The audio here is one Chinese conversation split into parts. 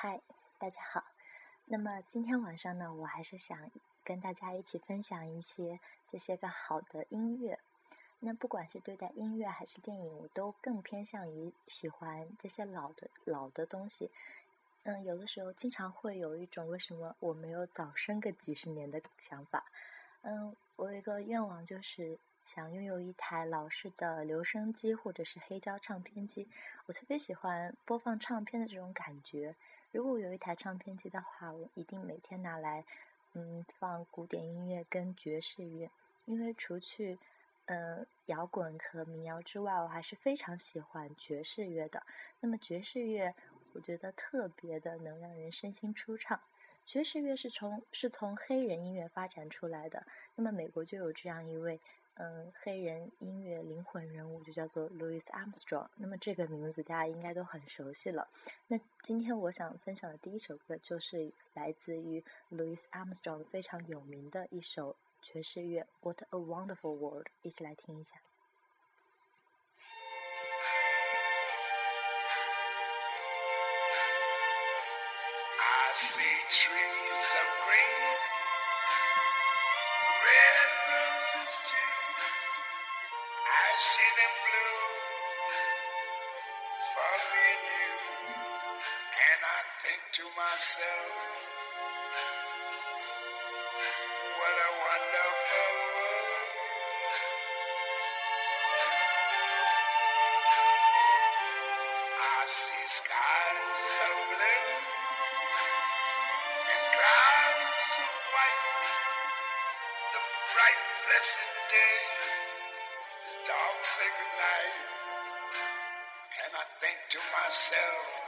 嗨，大家好。那么今天晚上呢，我还是想跟大家一起分享一些这些个好的音乐。那不管是对待音乐还是电影，我都更偏向于喜欢这些老的老的东西。嗯，有的时候经常会有一种为什么我没有早生个几十年的想法。嗯，我有一个愿望，就是想拥有一台老式的留声机或者是黑胶唱片机。我特别喜欢播放唱片的这种感觉。如果有一台唱片机的话，我一定每天拿来，嗯，放古典音乐跟爵士乐。因为除去，嗯，摇滚和民谣之外，我还是非常喜欢爵士乐的。那么爵士乐，我觉得特别的能让人身心舒畅。爵士乐是从是从黑人音乐发展出来的。那么美国就有这样一位。嗯，黑人音乐灵魂人物就叫做 Louis Armstrong。那么这个名字大家应该都很熟悉了。那今天我想分享的第一首歌就是来自于 Louis Armstrong 非常有名的一首爵士乐《What a Wonderful World》，一起来听一下。Myself, what a wonderful world. I see skies of blue and clouds of white. The bright, blessed day, the dark, sacred night. And I think to myself,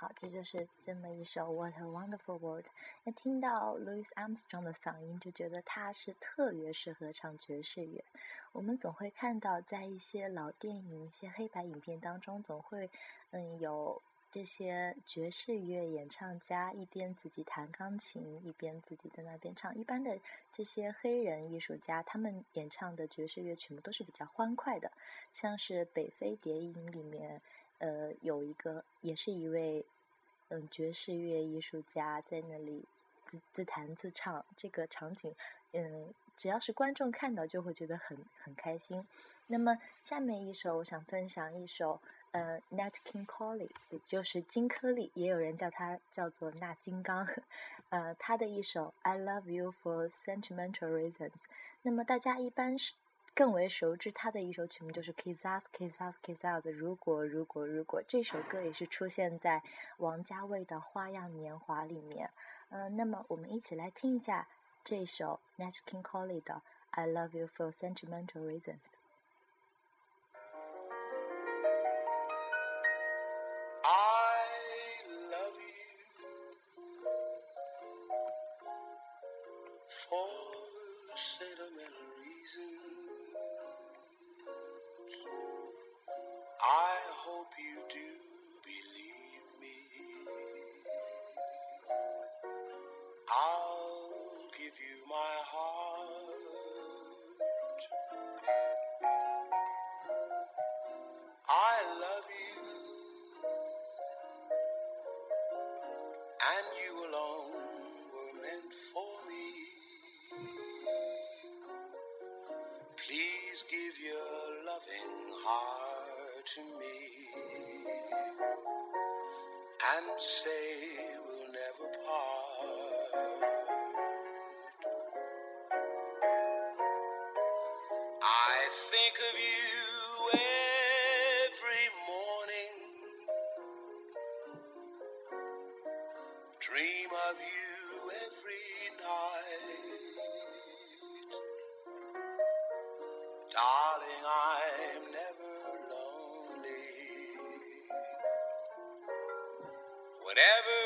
好，这就是这么一首《What a Wonderful World》。那听到 Louis Armstrong 的嗓音，就觉得他是特别适合唱爵士乐。我们总会看到，在一些老电影、一些黑白影片当中，总会嗯有这些爵士乐演唱家一边自己弹钢琴，一边自己在那边唱。一般的这些黑人艺术家，他们演唱的爵士乐曲目都是比较欢快的，像是《北非谍影》里面。呃，有一个也是一位嗯爵士乐艺术家在那里自自弹自唱，这个场景嗯，只要是观众看到就会觉得很很开心。那么下面一首，我想分享一首呃 Nat King Cole，也就是金颗粒，也有人叫他叫做纳金刚，呃，他的一首 I Love You for Sentimental Reasons。那么大家一般是。更为熟知他的一首曲目就是《Kiss Us Kiss Us Kiss Us》。如果如果如果这首歌也是出现在王家卫的《花样年华》里面。嗯、呃，那么我们一起来听一下这首 Nat King Cole 的《I Love You for Sentimental Reasons》。Think of you every morning, dream of you every night. Darling, I'm never lonely. Whenever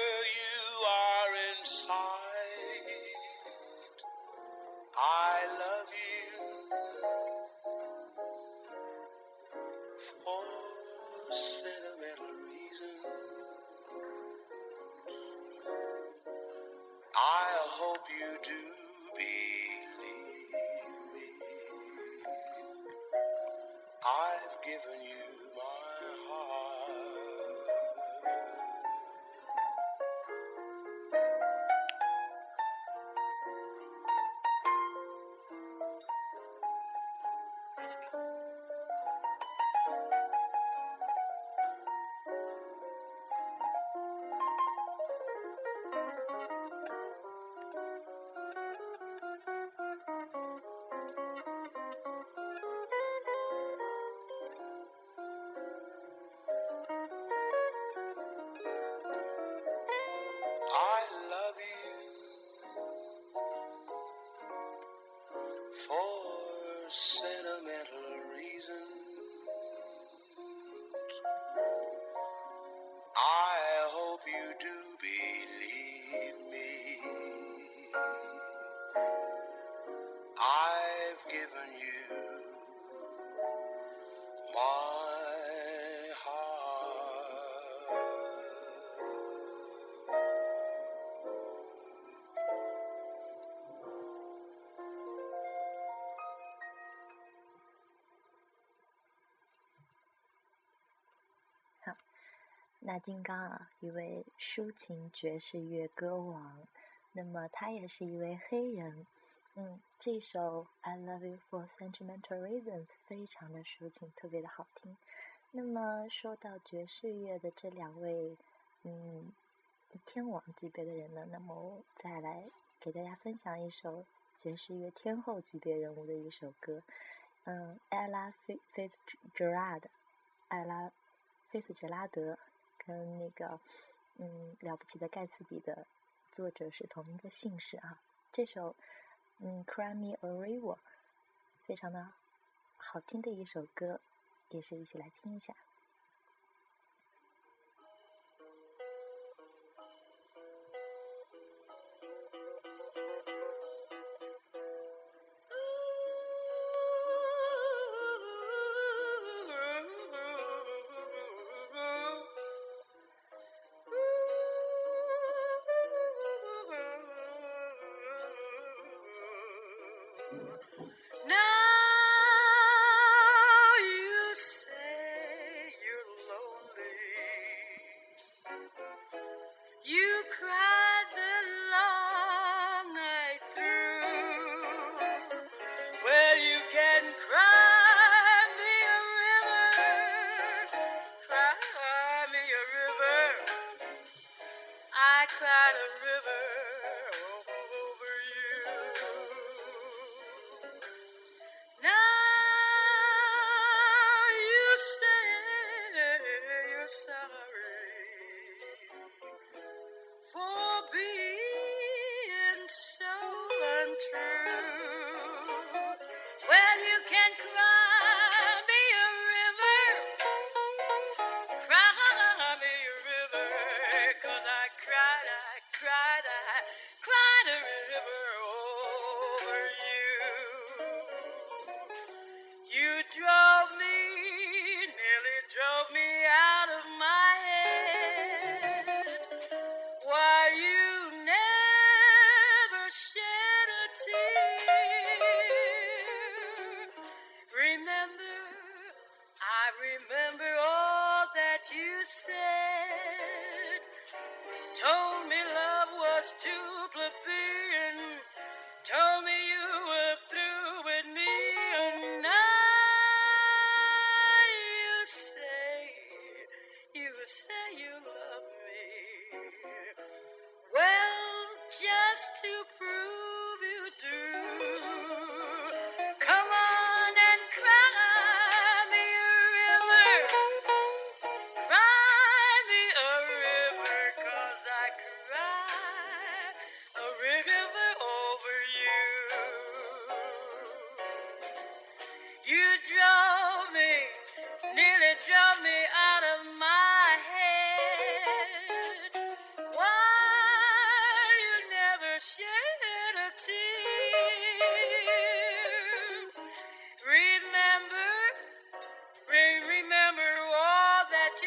那金刚啊，一位抒情爵士乐歌王，那么他也是一位黑人。嗯，这首《I Love You for Sentimental Reasons》非常的抒情，特别的好听。那么说到爵士乐的这两位，嗯，天王级别的人呢，那么我再来给大家分享一首爵士乐天后级别人物的一首歌。嗯，Ella Fitzgerald，艾拉菲斯杰拉德跟那个嗯了不起的盖茨比的作者是同一个姓氏啊。这首嗯《Cry Me a River》非常的好听的一首歌，也是一起来听一下。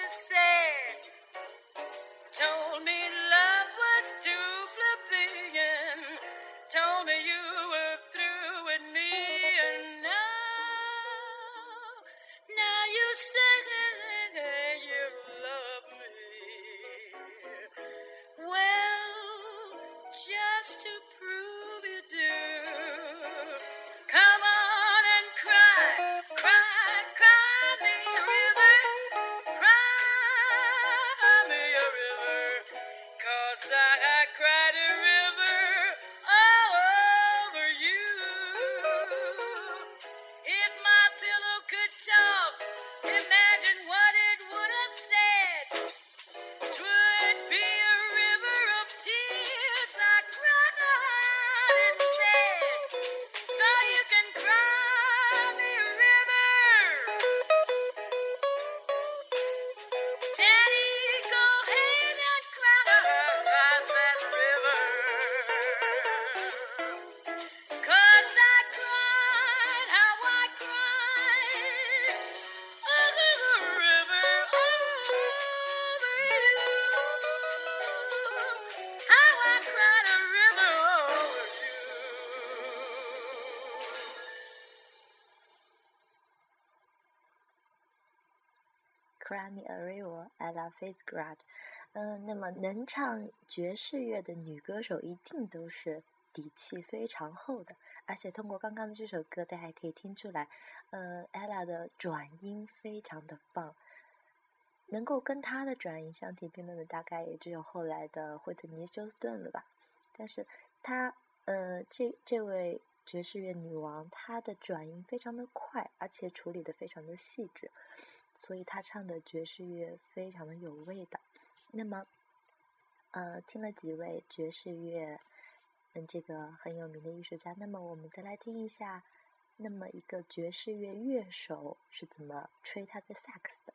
say 能唱爵士乐的女歌手一定都是底气非常厚的，而且通过刚刚的这首歌，大家可以听出来，呃，ella 的转音非常的棒，能够跟她的转音相提并论的，大概也只有后来的惠特尼休斯顿了吧。但是她，呃，这这位爵士乐女王，她的转音非常的快，而且处理的非常的细致。所以他唱的爵士乐非常的有味道。那么，呃，听了几位爵士乐，嗯，这个很有名的艺术家，那么我们再来听一下，那么一个爵士乐乐手是怎么吹他的萨克斯的。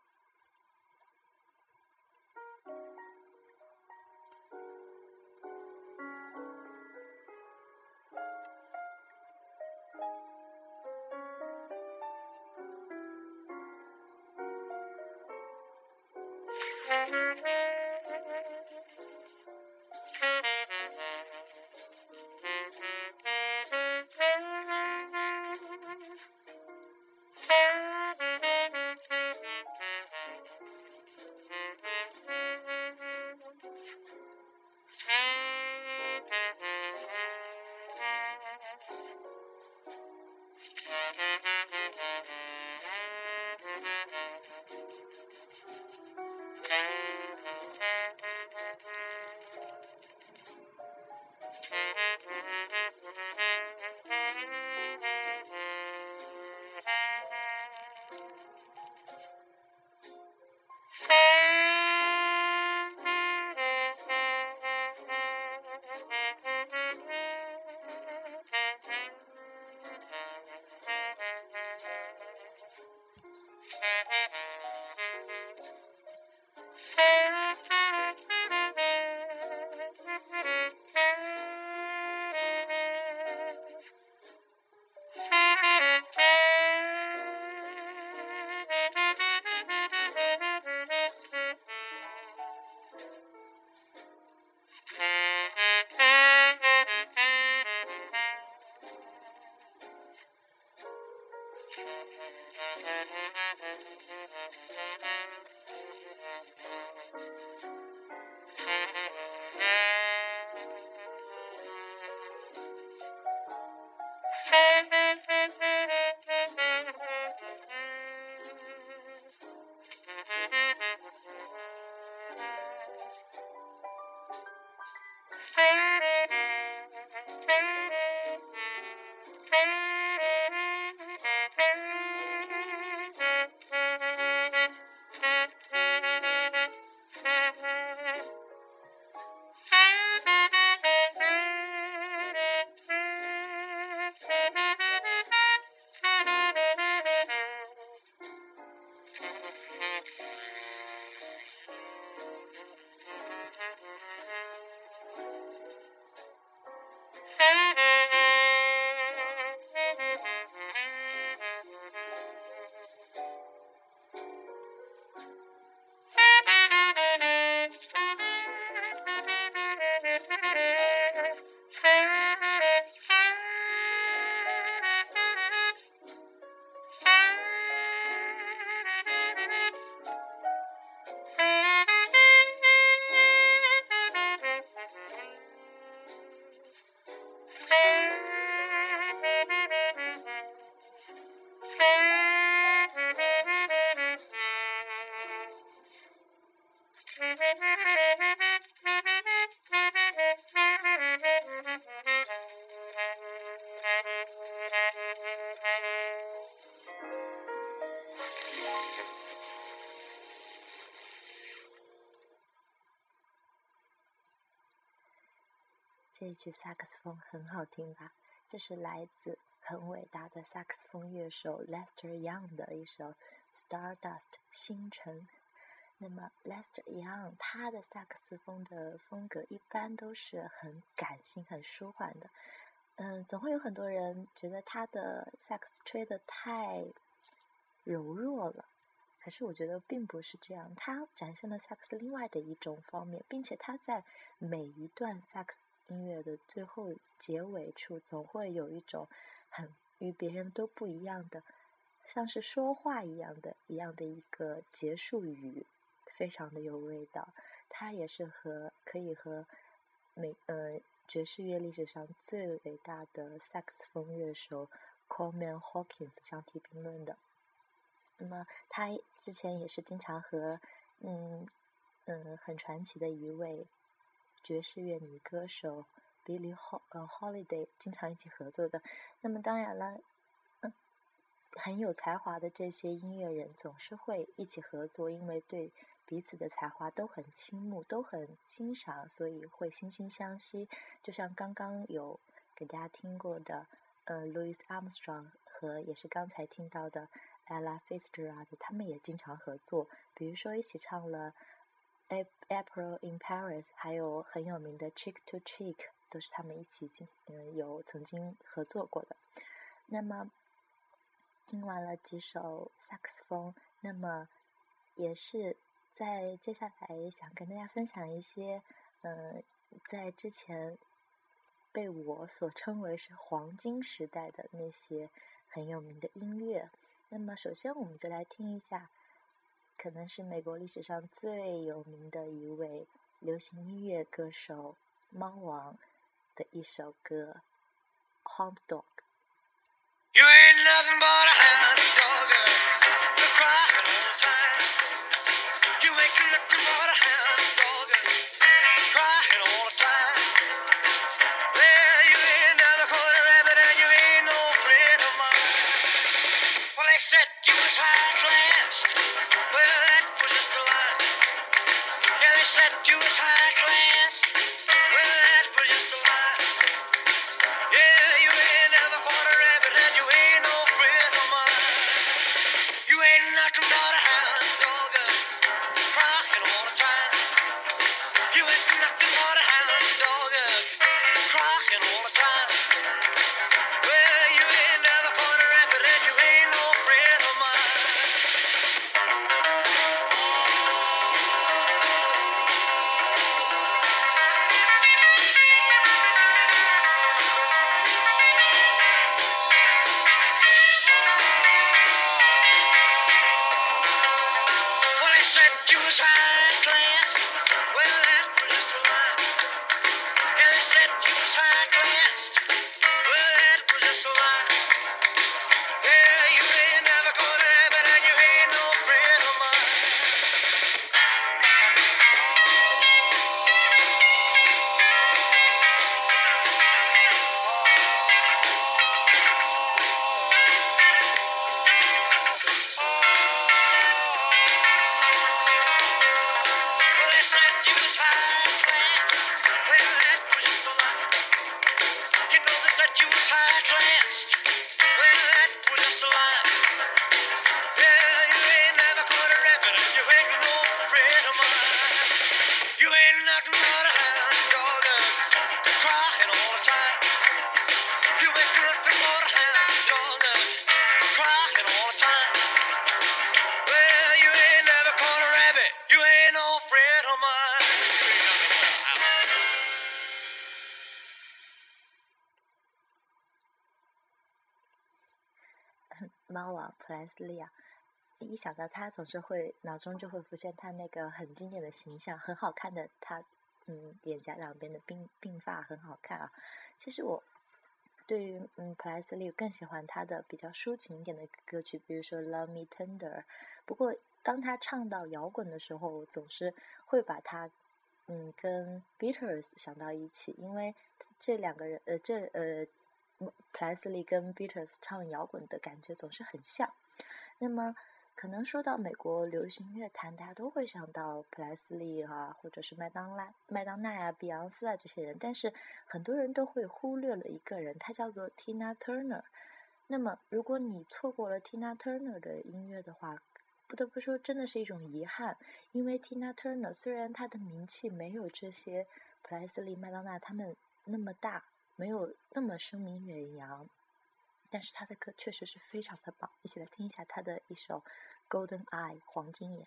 这一曲萨克斯风很好听吧？这是来自很伟大的萨克斯风乐手 Lester Young 的一首《Stardust》星辰。那么 Lester Young 他的萨克斯风的风格一般都是很感性、很舒缓的。嗯，总会有很多人觉得他的萨克斯吹得太柔弱了。可是我觉得并不是这样，他展现了萨克斯另外的一种方面，并且他在每一段萨克斯音乐的最后结尾处，总会有一种很与别人都不一样的，像是说话一样的一样的一个结束语，非常的有味道。他也是和可以和美呃爵士乐历史上最伟大的萨克斯风乐手 Coleman Hawkins 相提并论的。那么他之前也是经常和嗯嗯很传奇的一位爵士乐女歌手 Billie Hol 呃 Holiday 经常一起合作的。那么当然了，嗯，很有才华的这些音乐人总是会一起合作，因为对彼此的才华都很倾慕，都很欣赏，所以会惺惺相惜。就像刚刚有给大家听过的，呃，Louis Armstrong 和也是刚才听到的。Ella Fitzgerald，他们也经常合作，比如说一起唱了《April in Paris》，还有很有名的《Cheek to Cheek》，都是他们一起经嗯有曾经合作过的。那么听完了几首萨克斯风，那么也是在接下来想跟大家分享一些嗯在之前被我所称为是黄金时代的那些很有名的音乐。那么，首先我们就来听一下，可能是美国历史上最有名的一位流行音乐歌手猫王的一首歌《Hound Dog》。莱斯利啊，一想到他，总是会脑中就会浮现他那个很经典的形象，很好看的他，嗯，脸颊两边的鬓鬓发很好看啊。其实我对于嗯普莱斯利更喜欢他的比较抒情一点的歌曲，比如说《Love Me Tender》。不过当他唱到摇滚的时候，我总是会把他嗯跟 Beatles 想到一起，因为这两个人呃这呃普莱斯利跟 Beatles 唱摇滚的感觉总是很像。那么可能说到美国流行乐坛，大家都会想到普莱斯利啊，或者是麦当娜、麦当娜啊、碧昂斯啊这些人，但是很多人都会忽略了一个人，他叫做 Tina Turner。那么，如果你错过了 Tina Turner 的音乐的话，不得不说，真的是一种遗憾。因为 Tina Turner 虽然她的名气没有这些普莱斯利、麦当娜他们那么大，没有那么声名远扬，但是他的歌确实是非常的棒。一起来听一下他的一首《Golden Eye》黄金眼。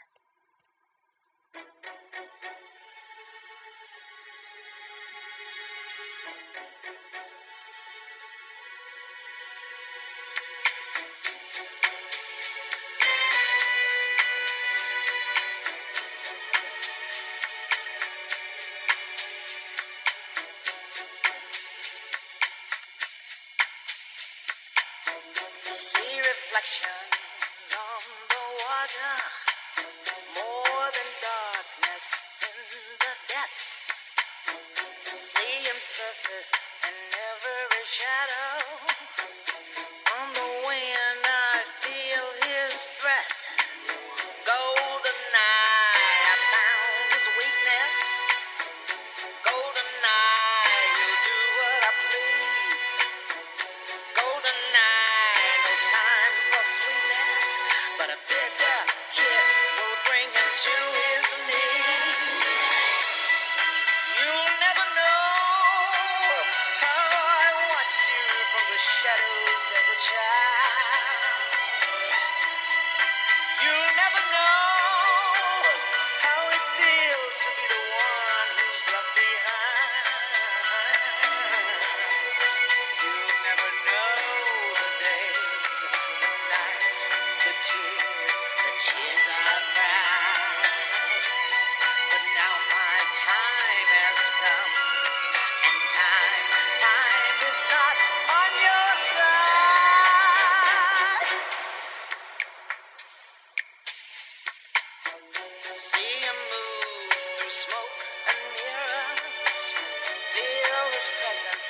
His presence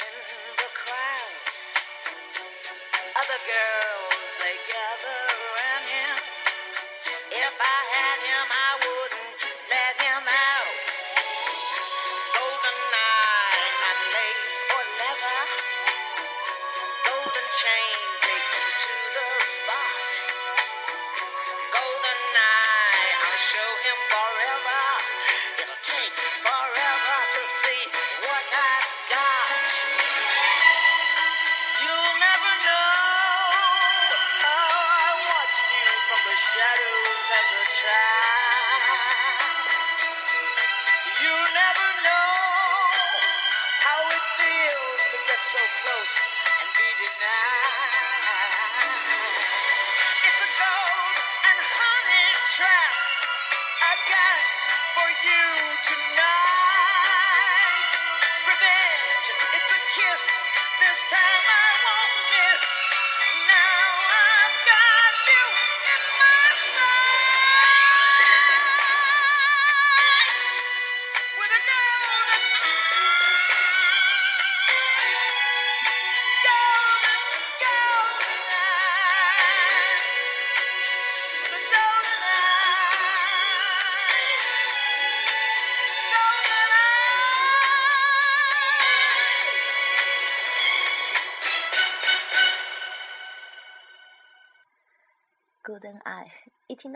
in the crowd. Other girls,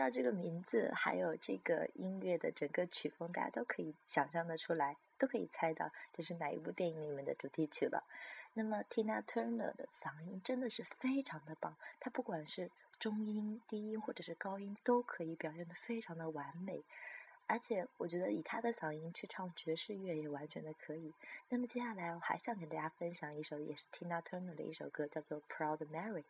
这个名字，还有这个音乐的整个曲风，大家都可以想象得出来，都可以猜到这是哪一部电影里面的主题曲了。那么 Tina Turner 的嗓音真的是非常的棒，她不管是中音、低音或者是高音，都可以表现得非常的完美。而且我觉得以她的嗓音去唱爵士乐也完全的可以。那么接下来我还想给大家分享一首也是 Tina Turner 的一首歌，叫做《Proud Mary》。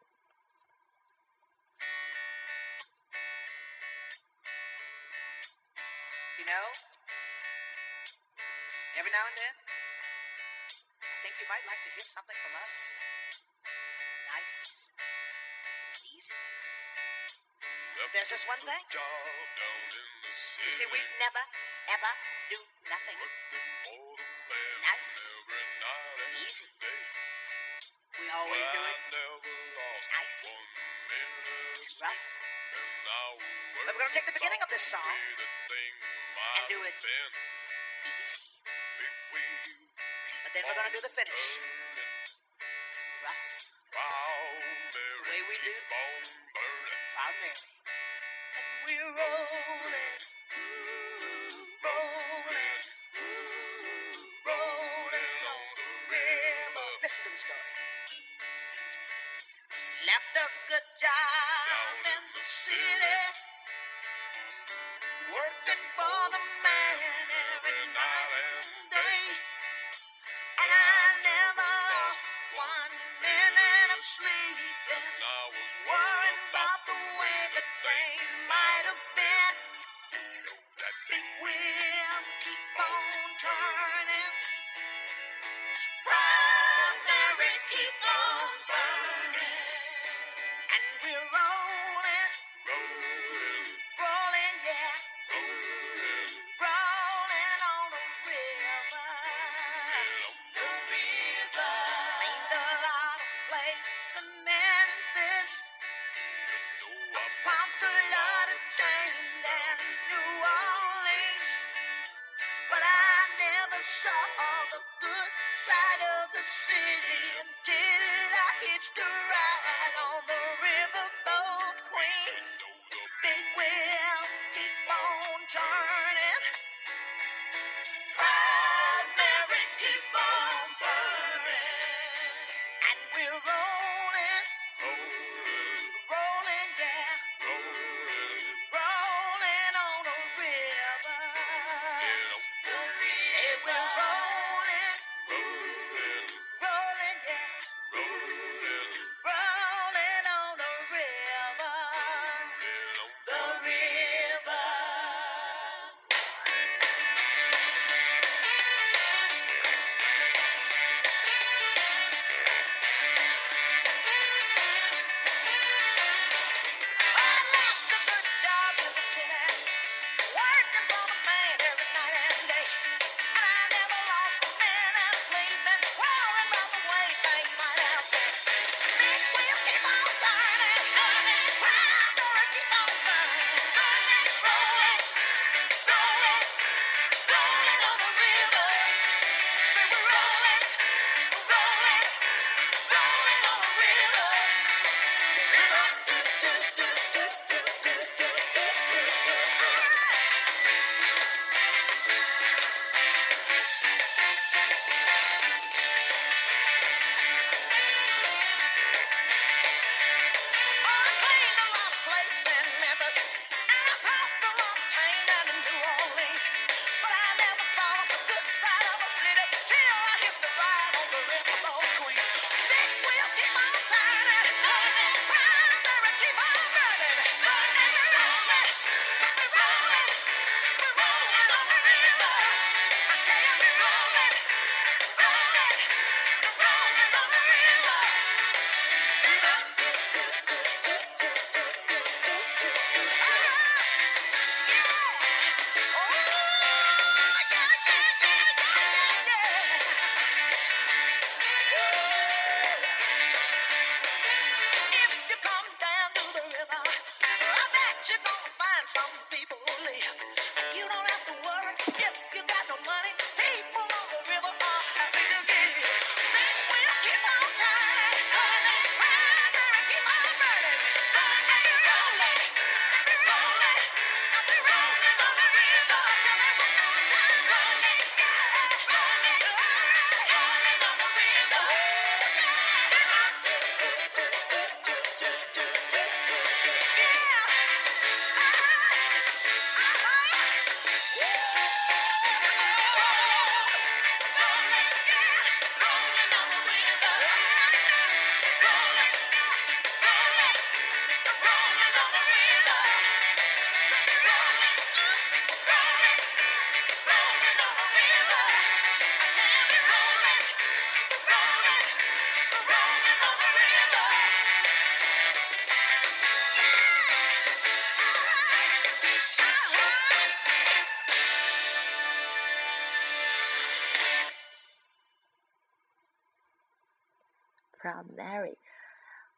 Proud Mary。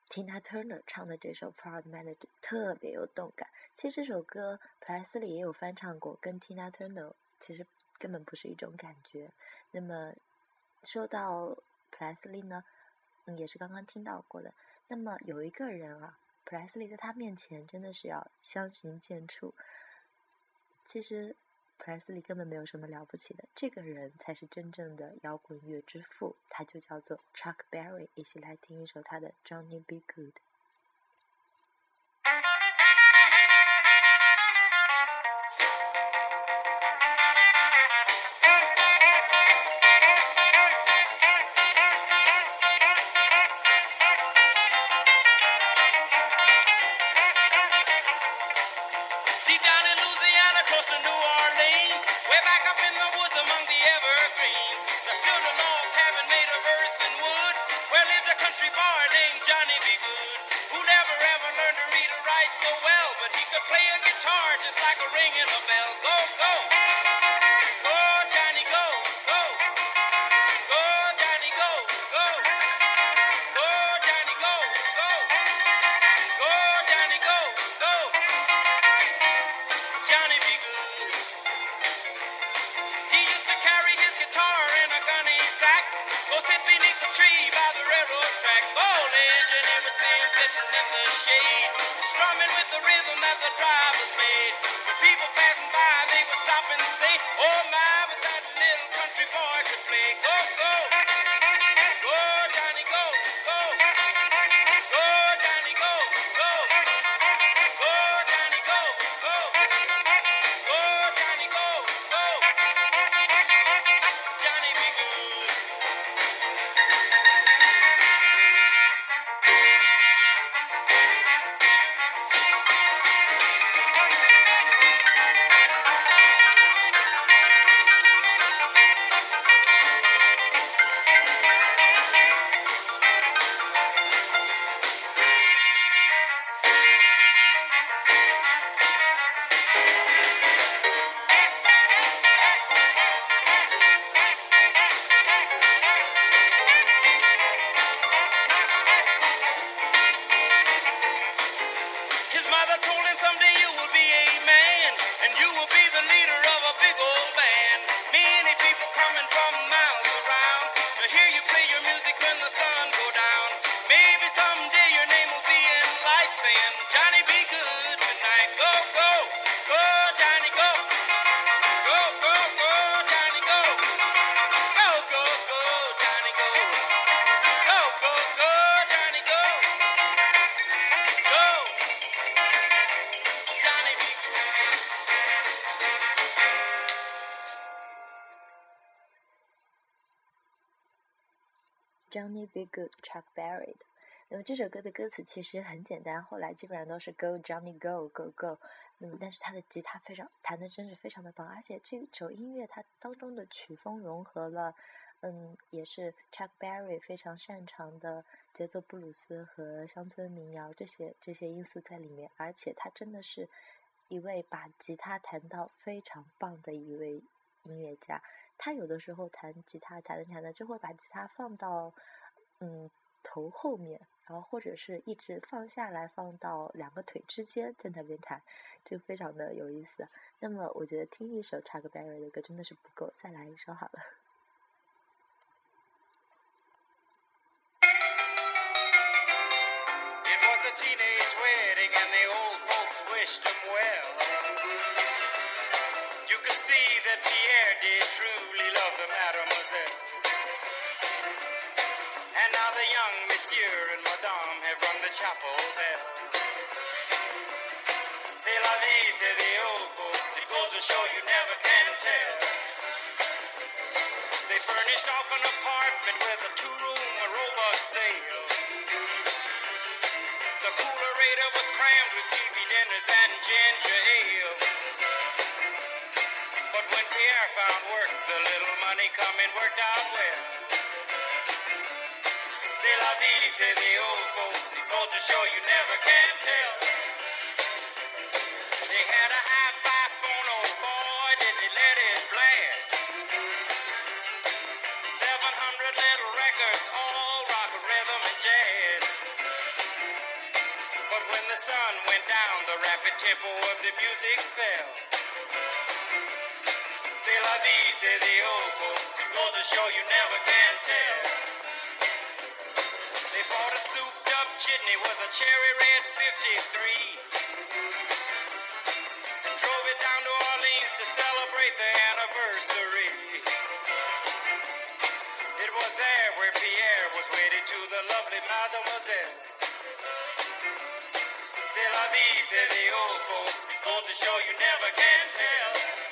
Tina Turner 唱的这首《Proud Mother》特别有动感。其实这首歌普莱斯利也有翻唱过，跟 Tina Turner 其实根本不是一种感觉。那么说到普莱斯利呢，嗯，也是刚刚听到过的。那么有一个人啊，普莱斯利在他面前真的是要相形见绌。其实普莱斯利根本没有什么了不起的，这个人才是真正的摇滚乐之父，他就叫做 Chuck Berry。一起来听一首他的《Johnny B. Good》。Be Good Chuck Berry 的。那么这首歌的歌词其实很简单，后来基本上都是 Go Johnny Go Go Go。那么但是他的吉他非常弹的真是非常的棒，而且这首音乐它当中的曲风融合了，嗯，也是 Chuck Berry 非常擅长的节奏布鲁斯和乡村民谣这些这些因素在里面，而且他真的是一位把吉他弹到非常棒的一位音乐家。他有的时候弹吉他弹着弹着就会把吉他放到嗯头后面，然后或者是一直放下来放到两个腿之间在那边弹，就非常的有意思。那么我觉得听一首 Chuck Berry 的歌真的是不够，再来一首好了。C'est la vie, the old folks. It to show you never can tell.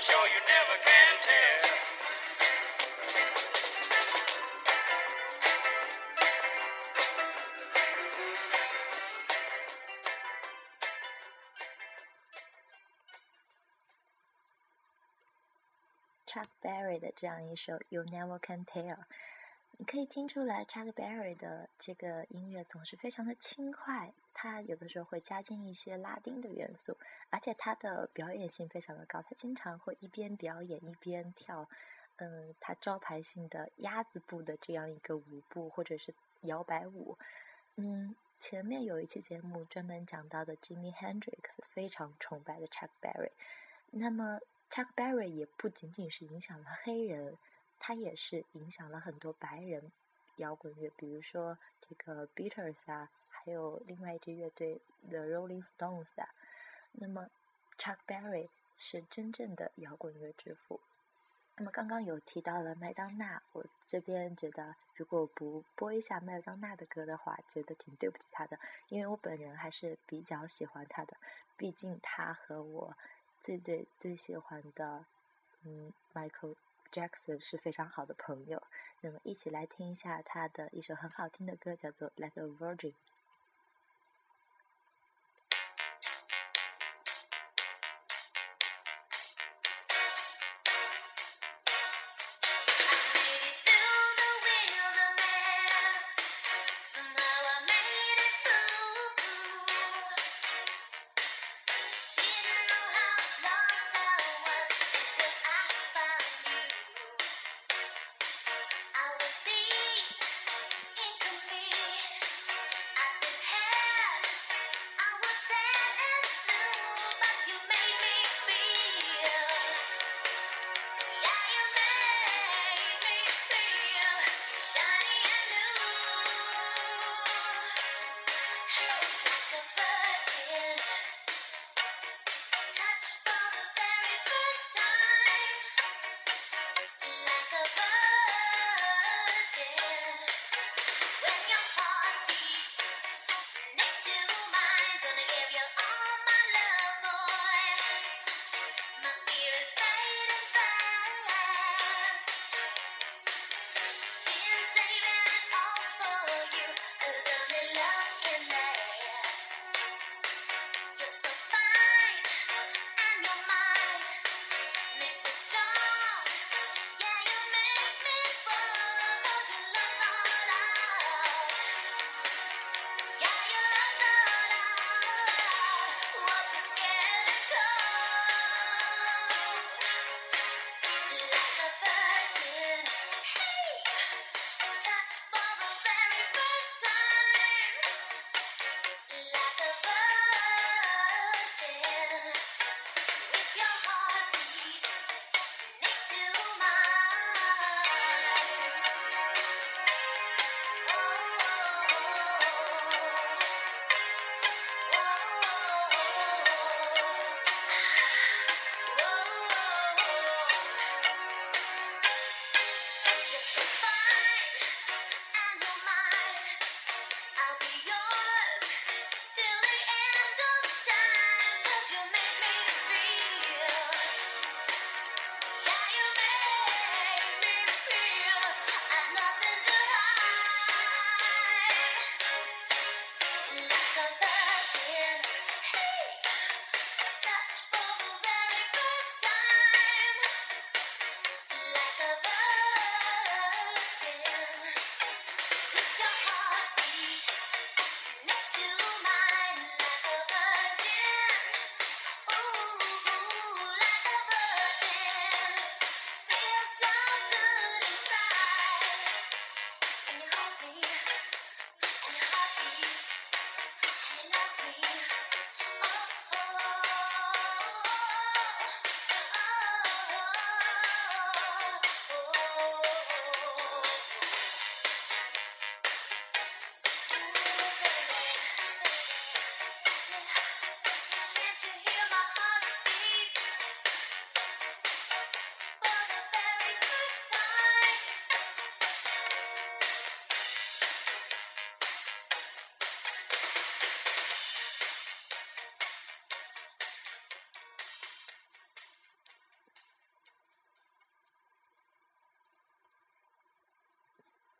Show you never can tell. Chuck Berry 的这样一首《You Never Can Tell》，你可以听出来，Chuck Berry 的这个音乐总是非常的轻快，他有的时候会加进一些拉丁的元素，而且他的表演性非常的高，他经常会一边表演一边跳，嗯，他招牌性的鸭子步的这样一个舞步或者是摇摆舞，嗯，前面有一期节目专门讲到的 Jimi Hendrix 非常崇拜的 Chuck Berry，那么 Chuck Berry 也不仅仅是影响了黑人，他也是影响了很多白人摇滚乐，比如说这个 Beatles 啊，还有另外一支乐队 The Rolling Stones 啊。那么 Chuck Berry 是真正的摇滚乐之父。那么刚刚有提到了麦当娜，我这边觉得如果不播一下麦当娜的歌的话，觉得挺对不起她的，因为我本人还是比较喜欢她的，毕竟她和我最最最喜欢的，嗯，Michael Jackson 是非常好的朋友。那么一起来听一下她的一首很好听的歌，叫做《Like a Virgin》。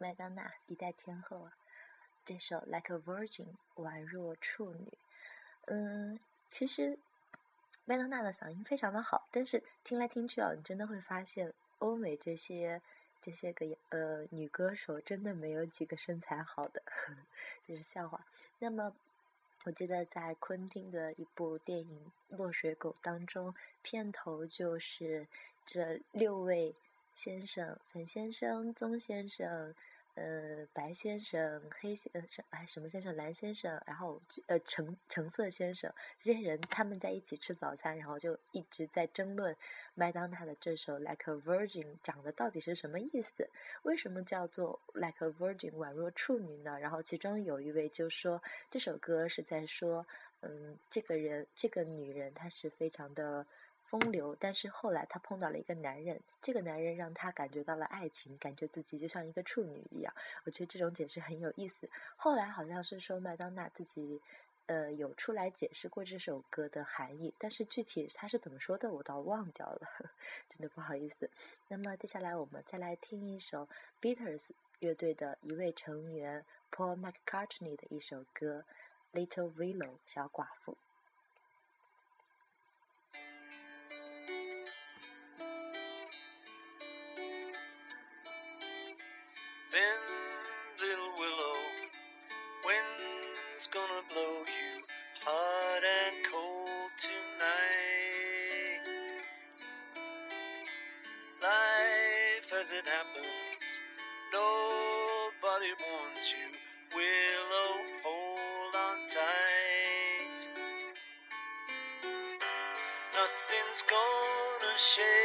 麦当娜一代天后啊，这首《Like a Virgin》宛若处女。嗯，其实麦当娜的嗓音非常的好，但是听来听去啊，你真的会发现欧美这些这些个呃女歌手真的没有几个身材好的，这是笑话。那么。我记得在昆汀的一部电影《落水狗》当中，片头就是这六位先生：粉先生、棕先生。呃，白先生、黑先生，哎，什么先生？蓝先生，然后呃，橙橙色先生，这些人他们在一起吃早餐，然后就一直在争论麦当娜的这首《Like a Virgin》长得到底是什么意思？为什么叫做《Like a Virgin》宛若处女呢？然后其中有一位就说这首歌是在说，嗯，这个人，这个女人，她是非常的。风流，但是后来她碰到了一个男人，这个男人让她感觉到了爱情，感觉自己就像一个处女一样。我觉得这种解释很有意思。后来好像是说麦当娜自己，呃，有出来解释过这首歌的含义，但是具体她是怎么说的，我倒忘掉了，真的不好意思。那么接下来我们再来听一首 Beatles 乐队的一位成员 Paul McCartney 的一首歌《Little Willow》小寡妇。gonna blow you hot and cold tonight. Life as it happens, nobody wants you. Willow, hold on tight. Nothing's gonna shake.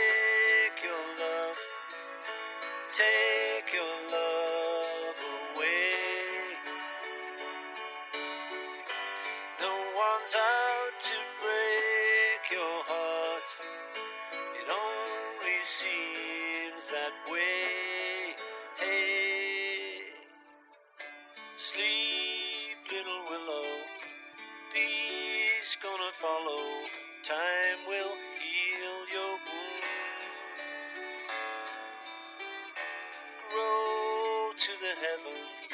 Peace gonna follow. Time will heal your wounds. Grow to the heavens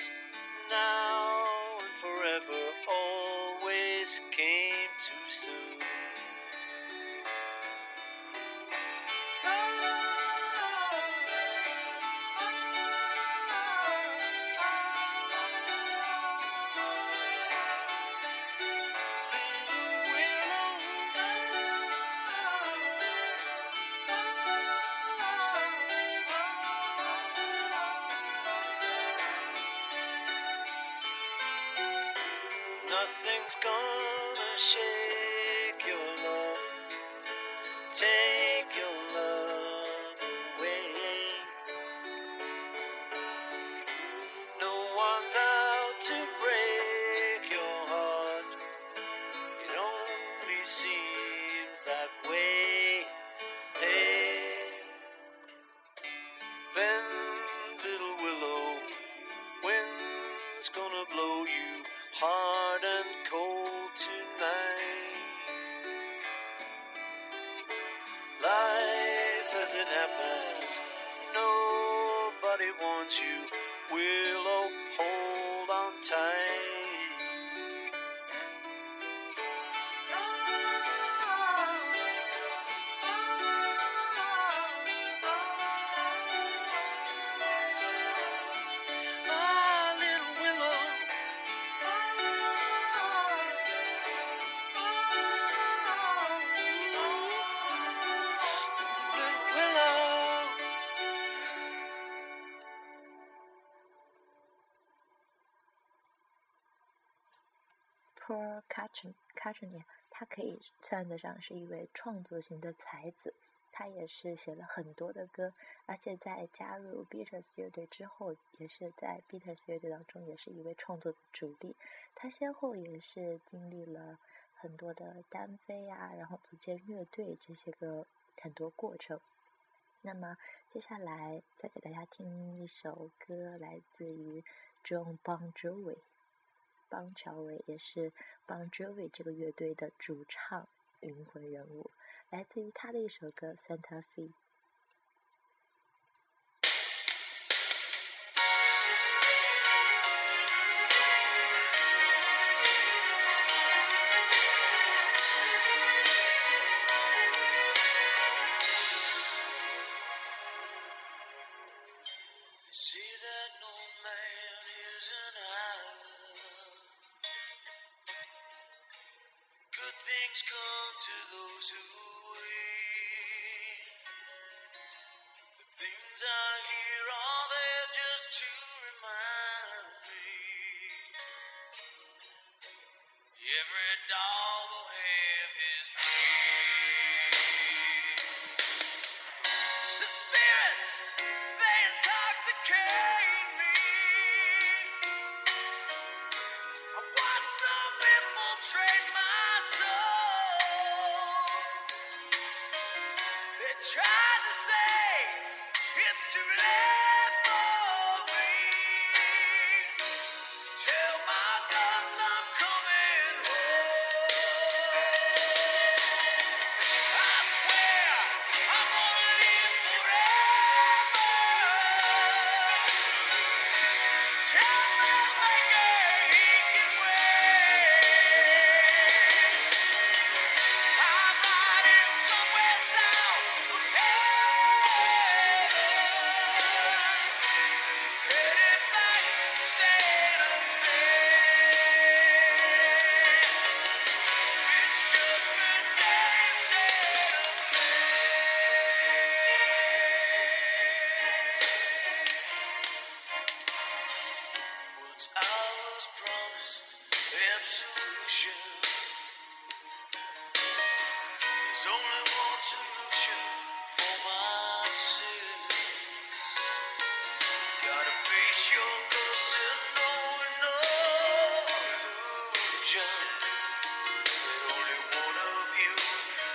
that way. T c h n c a t c h n 他可以算得上是一位创作型的才子。他也是写了很多的歌，而且在加入 Beatles 乐队之后，也是在 Beatles 乐队当中也是一位创作的主力。他先后也是经历了很多的单飞啊，然后组建乐队这些个很多过程。那么接下来再给大家听一首歌，来自于 John Bon Jovi，邦乔维也是邦爵维这个乐队的主唱，灵魂人物来自于他的一首歌《Santa Fe》。Things come to those who wait.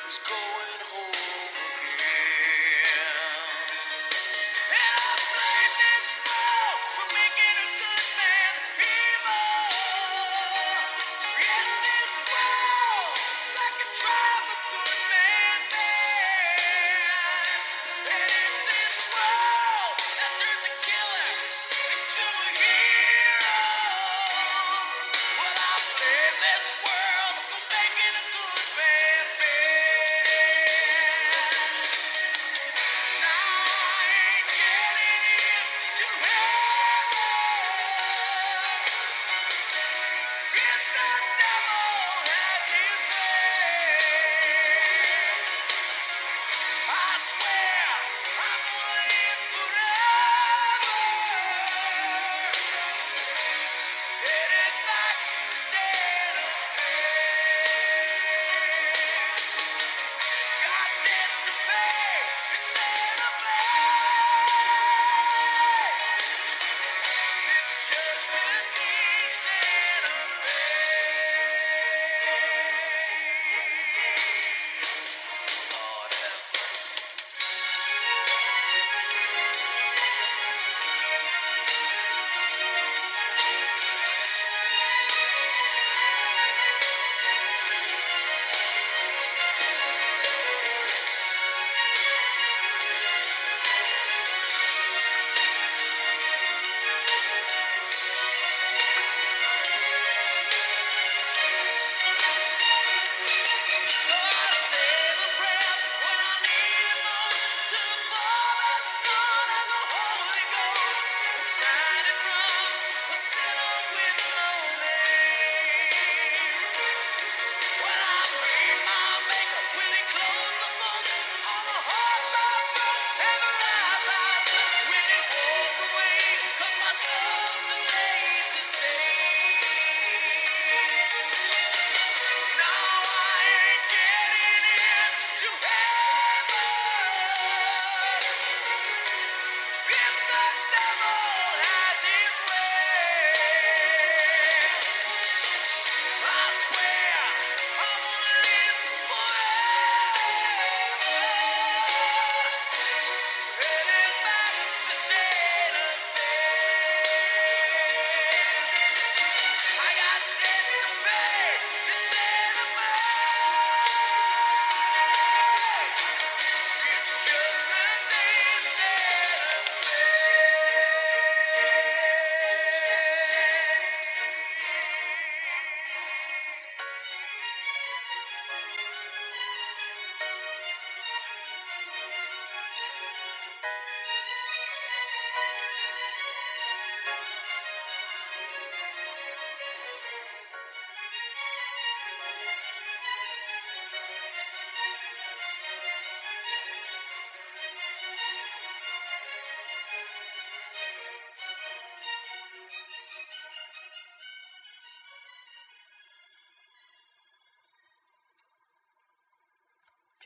Is going home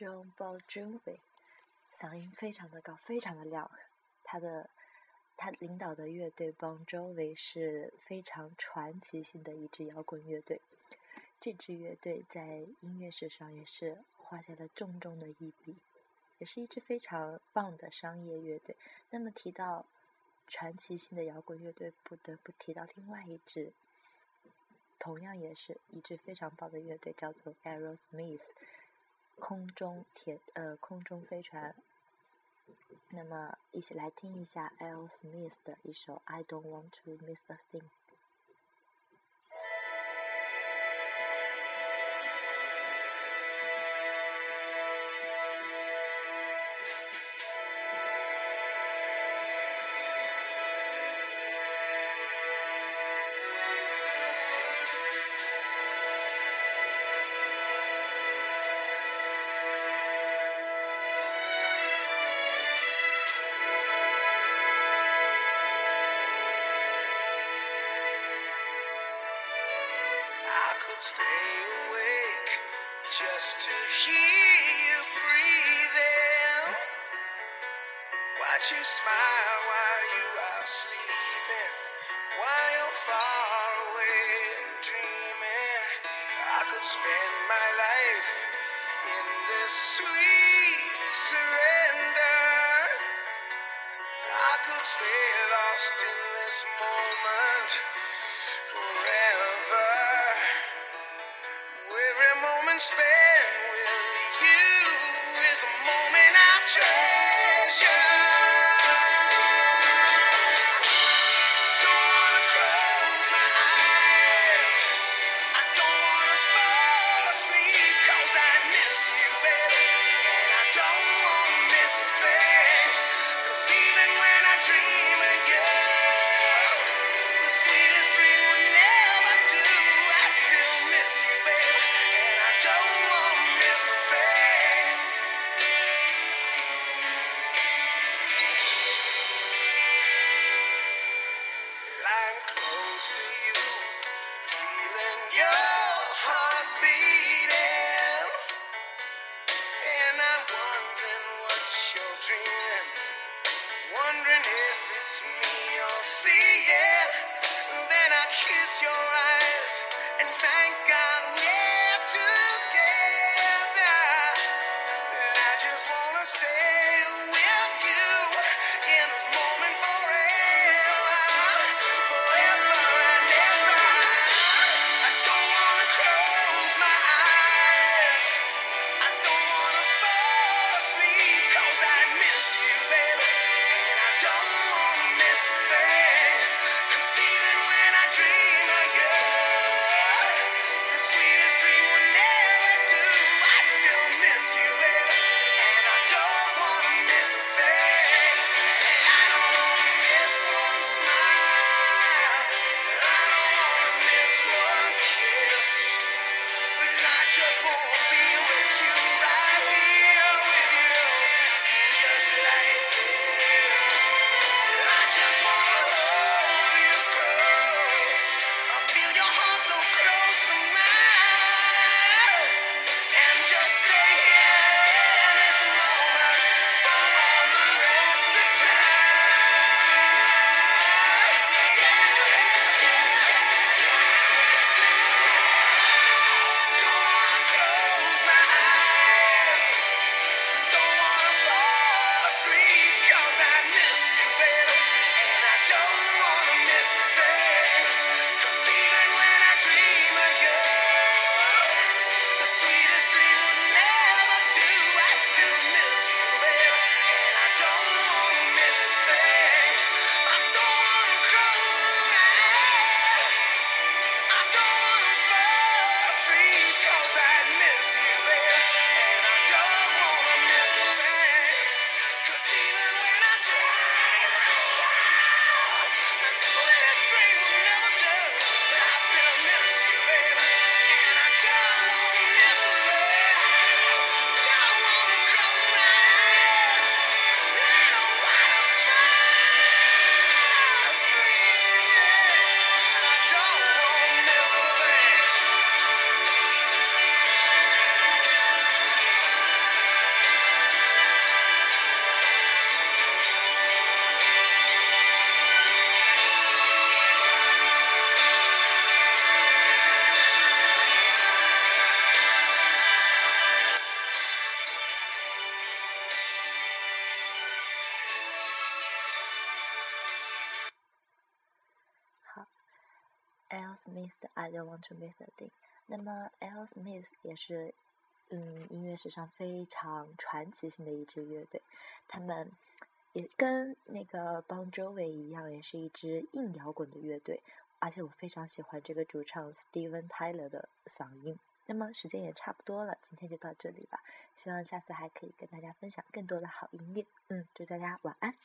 John Bon Jovi，嗓音非常的高，非常的亮。他的他领导的乐队 Bon Jovi 是非常传奇性的一支摇滚乐队。这支乐队在音乐史上也是画下了重重的一笔，也是一支非常棒的商业乐队。那么提到传奇性的摇滚乐队，不得不提到另外一支，同样也是一支非常棒的乐队，叫做 Aerosmith，空中铁呃空中飞船。那么一起来听一下 L. Smith 的一首《I Don't Want to Miss a Thing》。Smith 的《I Don't Want to Miss a Thing》。那么 L. Smith 也是嗯音乐史上非常传奇性的一支乐队，他们也跟那个 Bon Jovi 一样，也是一支硬摇滚的乐队。而且我非常喜欢这个主唱 Steven Tyler 的嗓音。那么时间也差不多了，今天就到这里吧。希望下次还可以跟大家分享更多的好音乐。嗯，祝大家晚安。